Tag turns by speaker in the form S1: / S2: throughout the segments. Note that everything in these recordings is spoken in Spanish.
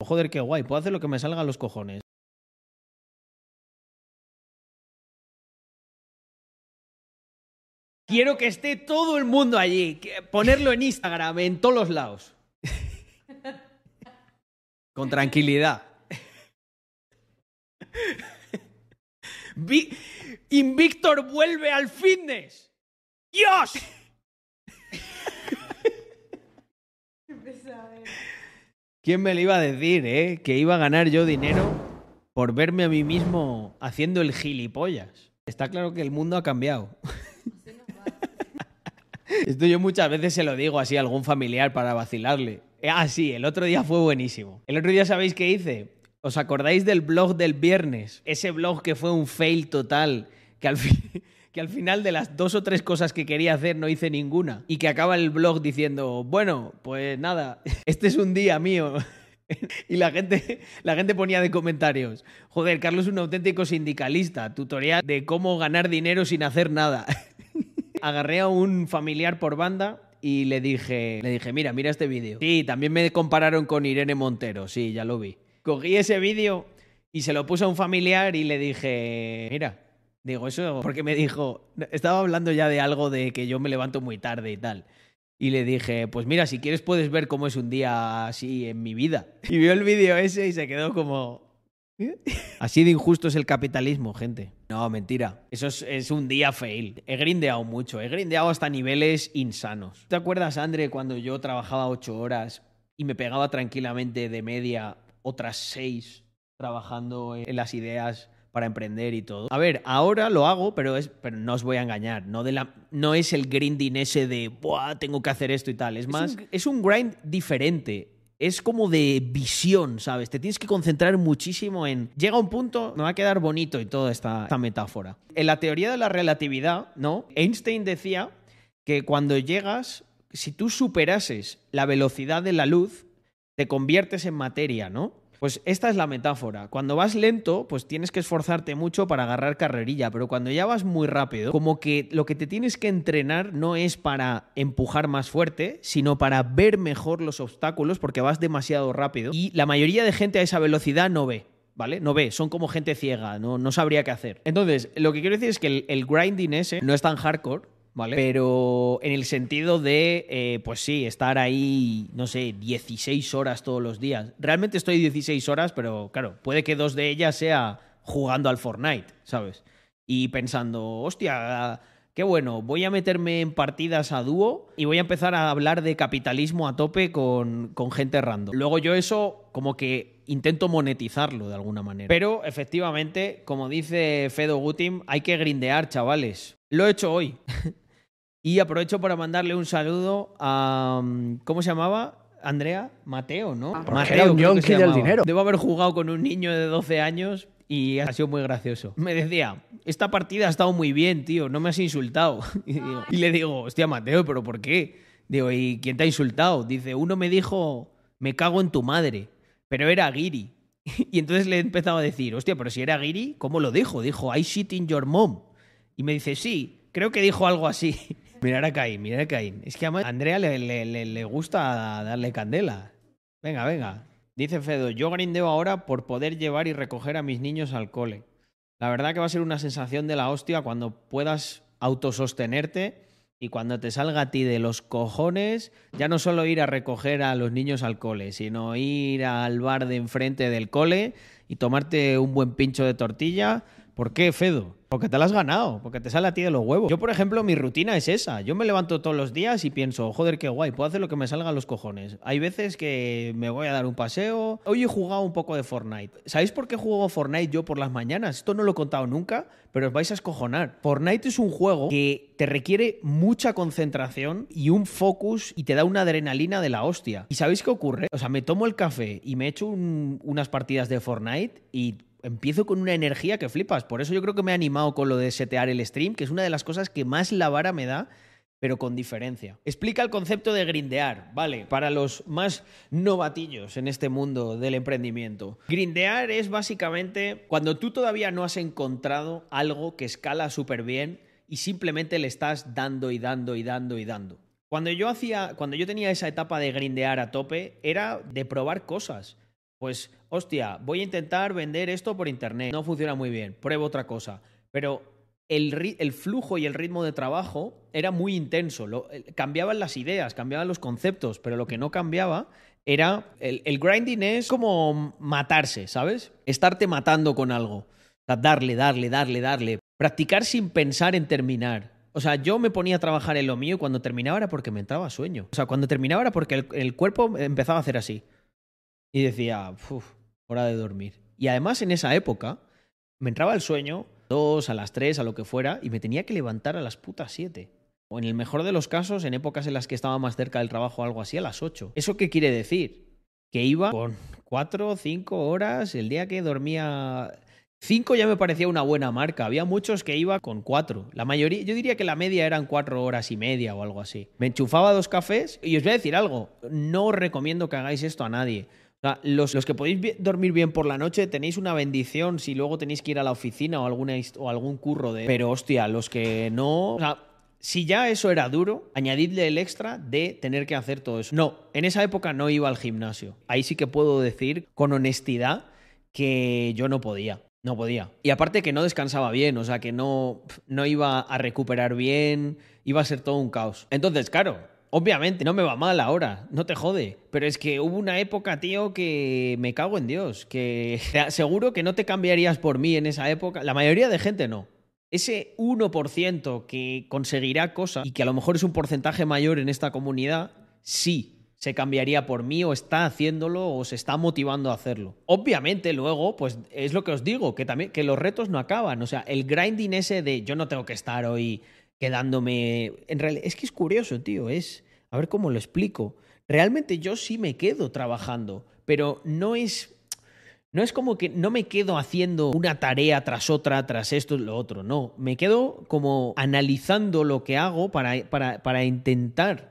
S1: Joder, qué guay, puedo hacer lo que me salga a los cojones. Quiero que esté todo el mundo allí, ponerlo en Instagram, en todos los lados. Con tranquilidad. Vi- Invictor vuelve al fitness. ¡Dios! ¿Quién me lo iba a decir, eh? Que iba a ganar yo dinero por verme a mí mismo haciendo el gilipollas. Está claro que el mundo ha cambiado. Esto yo muchas veces se lo digo así a algún familiar para vacilarle. Eh, Ah, sí, el otro día fue buenísimo. El otro día, ¿sabéis qué hice? ¿Os acordáis del blog del viernes? Ese blog que fue un fail total, que al, fi- que al final de las dos o tres cosas que quería hacer no hice ninguna. Y que acaba el blog diciendo, bueno, pues nada, este es un día mío. Y la gente, la gente ponía de comentarios, joder, Carlos es un auténtico sindicalista, tutorial de cómo ganar dinero sin hacer nada. Agarré a un familiar por banda y le dije, le dije, mira, mira este vídeo. Sí, también me compararon con Irene Montero, sí, ya lo vi. Cogí ese vídeo y se lo puse a un familiar y le dije, mira, digo, eso, porque me dijo, estaba hablando ya de algo de que yo me levanto muy tarde y tal. Y le dije, pues mira, si quieres puedes ver cómo es un día así en mi vida. Y vio el vídeo ese y se quedó como... "¿Eh?". Así de injusto es el capitalismo, gente. No, mentira. Eso es, es un día fail. He grindeado mucho. He grindeado hasta niveles insanos. ¿Te acuerdas, André, cuando yo trabajaba ocho horas y me pegaba tranquilamente de media otras seis trabajando en las ideas para emprender y todo. A ver, ahora lo hago, pero, es, pero no os voy a engañar. No, de la, no es el grinding ese de, Buah, tengo que hacer esto y tal. Es más, es un grind diferente. Es como de visión, ¿sabes? Te tienes que concentrar muchísimo en... Llega un punto, me va a quedar bonito y toda esta, esta metáfora. En la teoría de la relatividad, ¿no? Einstein decía que cuando llegas, si tú superases la velocidad de la luz, te conviertes en materia, ¿no? Pues esta es la metáfora. Cuando vas lento, pues tienes que esforzarte mucho para agarrar carrerilla, pero cuando ya vas muy rápido, como que lo que te tienes que entrenar no es para empujar más fuerte, sino para ver mejor los obstáculos porque vas demasiado rápido y la mayoría de gente a esa velocidad no ve. ¿Vale? No ve, son como gente ciega, no, no sabría qué hacer. Entonces, lo que quiero decir es que el, el grinding ese no es tan hardcore, Pero en el sentido de, eh, pues sí, estar ahí, no sé, 16 horas todos los días. Realmente estoy 16 horas, pero claro, puede que dos de ellas sea jugando al Fortnite, ¿sabes? Y pensando, hostia, qué bueno, voy a meterme en partidas a dúo y voy a empezar a hablar de capitalismo a tope con, con gente random. Luego yo eso como que intento monetizarlo de alguna manera. Pero efectivamente, como dice Fedo Gutim, hay que grindear, chavales. Lo he hecho hoy. y aprovecho para mandarle un saludo a... ¿Cómo se llamaba? Andrea, Mateo, ¿no?
S2: Porque
S1: Mateo,
S2: era un
S1: que
S2: del dinero.
S1: Debo haber jugado con un niño de 12 años y ha sido muy gracioso. Me decía, esta partida ha estado muy bien, tío, no me has insultado. Y, digo- y le digo, hostia, Mateo, ¿pero por qué? Digo, ¿y quién te ha insultado? Dice, uno me dijo, me cago en tu madre, pero era Giri. Y entonces le he empezado a decir, hostia, pero si era Giri, ¿cómo lo dijo? Dijo, I shit in your mom. Y me dice, sí, creo que dijo algo así. Mirar a Caín, mirar a Caín. Es que a Andrea le, le- le- le gusta darle candela. Venga, venga. Dice Fedo, yo grindeo ahora por poder llevar y recoger a mis niños al cole. La verdad que va a ser una sensación de la hostia cuando puedas autosostenerte y cuando te salga a ti de los cojones, ya no solo ir a recoger a los niños al cole, sino ir al bar de enfrente del cole y tomarte un buen pincho de tortilla. ¿Por qué, Fedo? Porque te la has ganado, porque te sale a ti de los huevos. Yo, por ejemplo, mi rutina es esa. Yo me levanto todos los días y pienso, joder, qué guay, puedo hacer lo que me salga a los cojones. Hay veces que me voy a dar un paseo. Hoy he jugado un poco de Fortnite. ¿Sabéis por qué juego Fortnite yo por las mañanas? Esto no lo he contado nunca, pero os vais a escojonar. Fortnite es un juego que te requiere mucha concentración y un focus y te da una adrenalina de la hostia. ¿Y sabéis qué ocurre? O sea, me tomo el café y me echo un- unas partidas de Fortnite y empiezo con una energía que flipas. Por eso yo creo que me he animado con lo de setear el stream, que es una de las cosas que más la vara me da, pero con diferencia. Explica el concepto de grindear, ¿vale? Para los más novatillos en este mundo del emprendimiento. Grindear es básicamente cuando tú todavía no has encontrado algo que escala súper bien y simplemente le estás dando y dando y dando y dando. Cuando yo hacía, cuando yo tenía esa etapa de grindear a tope, era de probar cosas. Pues, hostia, voy a intentar vender esto por internet. No funciona muy bien, pruebo otra cosa. Pero el, flujo y el ritmo de trabajo era muy intenso. Lo, cambiaban las ideas, cambiaban los conceptos, pero lo que no cambiaba era. El, el grinding es como matarse, ¿sabes? Estarte matando con algo. O sea, darle, darle, darle, darle. Practicar sin pensar en terminar. O sea, yo me ponía a trabajar en lo mío y cuando terminaba era porque me entraba sueño. O sea, cuando terminaba era porque el, el cuerpo empezaba a hacer así. Y decía, uff, hora de dormir. Y además en esa época me entraba el sueño, dos, a las tres, a lo que fuera, y me tenía que levantar a las putas siete. O en el mejor de los casos, en épocas en las que estaba más cerca del trabajo o algo así, a las ocho. ¿Eso qué quiere decir? Que iba con cuatro cinco horas el día que dormía. Cinco ya me parecía una buena marca. Había muchos que iba con cuatro. La mayoría, yo diría que la media eran cuatro horas y media o algo así. Me enchufaba dos cafés y os voy a decir algo. No os recomiendo que hagáis esto a nadie. O sea, los, que podéis dormir bien por la noche tenéis una bendición si luego tenéis que ir a la oficina o, alguna, algún curro de... Pero hostia, los que no... O sea, si ya eso era duro, añadidle el extra de tener que hacer todo eso. No, en esa época no iba al gimnasio. Ahí sí que puedo decir con honestidad que yo no podía. No podía. Y aparte que no descansaba bien, o sea, que no, no iba a recuperar bien, iba a ser todo un caos. Entonces, claro, Obviamente, no me va mal ahora, no te jode. Pero es que hubo una época, tío, que me cago en Dios. Que seguro que no te cambiarías por mí en esa época. La mayoría de gente no. Ese 1% que conseguirá cosas y que a lo mejor es un porcentaje mayor en esta comunidad, sí se cambiaría por mí o está haciéndolo o se está motivando a hacerlo. Obviamente luego, pues es lo que os digo, que también que los retos no acaban, o sea, el grinding ese de yo no tengo que estar hoy quedándome. En realidad, es que es curioso, tío. Es. A ver cómo lo explico. Realmente yo sí me quedo trabajando, pero no es. No es como que no me quedo haciendo una tarea tras otra, tras esto y lo otro. No, me quedo como analizando lo que hago para, para, para intentar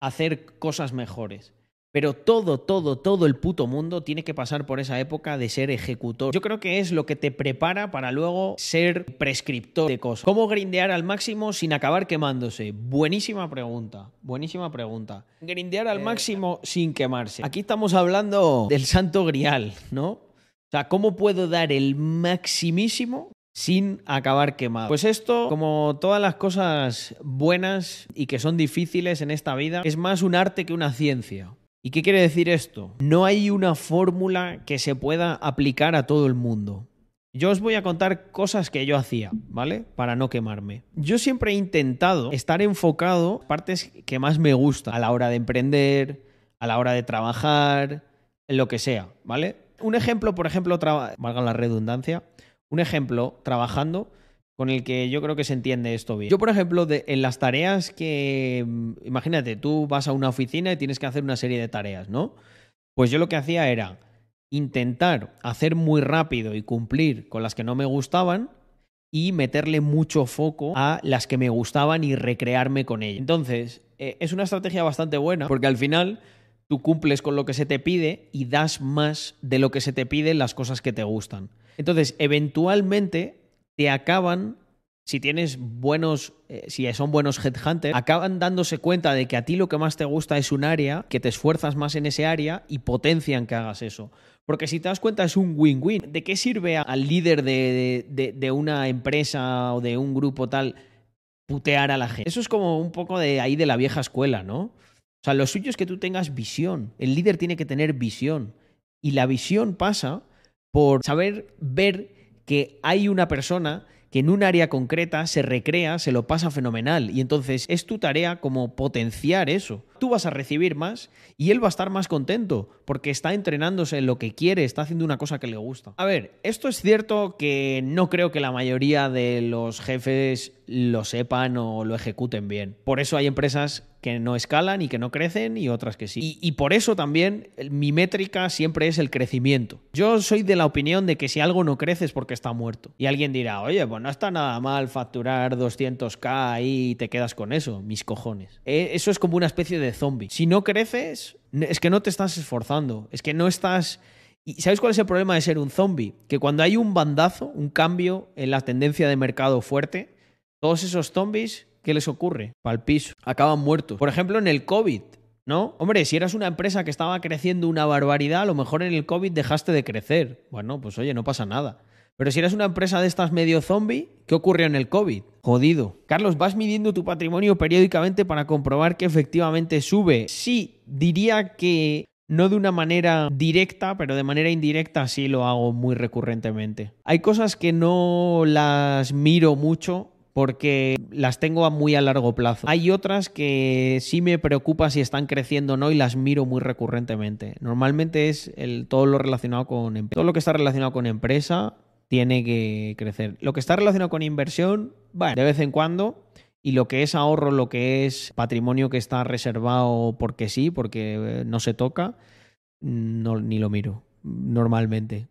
S1: hacer cosas mejores. Pero todo, todo, todo el puto mundo tiene que pasar por esa época de ser ejecutor. Yo creo que es lo que te prepara para luego ser prescriptor de cosas. ¿Cómo grindear al máximo sin acabar quemándose? Buenísima pregunta, buenísima pregunta. Grindear al eh, máximo sin quemarse. Aquí estamos hablando del santo grial, ¿no? O sea, ¿cómo puedo dar el maximísimo sin acabar quemado. Pues esto, como todas las cosas buenas y que son difíciles en esta vida, es más un arte que una ciencia. ¿Y qué quiere decir esto? No hay una fórmula que se pueda aplicar a todo el mundo. Yo os voy a contar cosas que yo hacía, ¿vale? Para no quemarme. Yo siempre he intentado estar enfocado en partes que más me gustan a la hora de emprender, a la hora de trabajar, en lo que sea, ¿vale? Un ejemplo, por ejemplo, valga la redundancia, un ejemplo trabajando con el que yo creo que se entiende esto bien. Yo, por ejemplo, en las tareas que, imagínate, tú vas a una oficina y tienes que hacer una serie de tareas, ¿no? Pues yo lo que hacía era intentar hacer muy rápido y cumplir con las que no me gustaban y meterle mucho foco a las que me gustaban y recrearme con ellas. Entonces, eh, es una estrategia bastante buena porque al final tú cumples con lo que se te pide y das más de lo que se te pide en las cosas que te gustan. Entonces, eventualmente te acaban, si tienes buenos, eh, si son buenos headhunters, acaban dándose cuenta de que a ti lo que más te gusta es un área, que te esfuerzas más en ese área y potencian que hagas eso. Porque si te das cuenta es un win-win. ¿De qué sirve al líder de, de, de una empresa o de un grupo tal putear a la gente? Eso es como un poco de ahí de la vieja escuela, ¿no? O sea, lo suyo es que tú tengas visión. El líder tiene que tener visión. Y la visión pasa por saber ver que hay una persona que en un área concreta se recrea, se lo pasa fenomenal. Y entonces es tu tarea como potenciar eso. Tú vas a recibir más y él va a estar más contento porque está entrenándose en lo que quiere, está haciendo una cosa que le gusta. A ver, esto es cierto que no creo que la mayoría de los jefes lo sepan o lo ejecuten bien. Por eso hay empresas que no escalan y que no crecen y otras que sí. Y, por eso también mi métrica siempre es el crecimiento. Yo soy de la opinión de que si algo no crece es porque está muerto. Y alguien dirá, oye, pues no está nada mal facturar 200k ahí y te quedas con eso, mis cojones. E, eso es como una especie de zombie. Si no creces, es que no te estás esforzando, es que no estás... ¿Y sabes cuál es el problema de ser un zombie? Que cuando hay un bandazo, un cambio en la tendencia de mercado fuerte, todos esos zombies ¿qué les ocurre? Para el piso. Acaban muertos. Por ejemplo, en el COVID. ¿No? Hombre, si eras una empresa que estaba creciendo una barbaridad, a lo mejor en el COVID dejaste de crecer. Bueno, pues oye, no pasa nada. Pero si eres una empresa de estas medio zombie, ¿qué ocurrió en el COVID? Jodido. Carlos, ¿vas midiendo tu patrimonio periódicamente para comprobar que efectivamente sube? Sí, diría que no de una manera directa, pero de manera indirecta sí lo hago muy recurrentemente. Hay cosas que no las miro mucho porque las tengo muy a largo plazo. Hay otras que sí me preocupa si están creciendo o no y las miro muy recurrentemente. Normalmente es todo lo relacionado con todo lo que está relacionado con empresa tiene que crecer. Lo que está relacionado con inversión, bueno, de vez en cuando. Y lo que es ahorro, lo que es patrimonio que está reservado porque sí, porque no se toca, no, ni lo miro normalmente.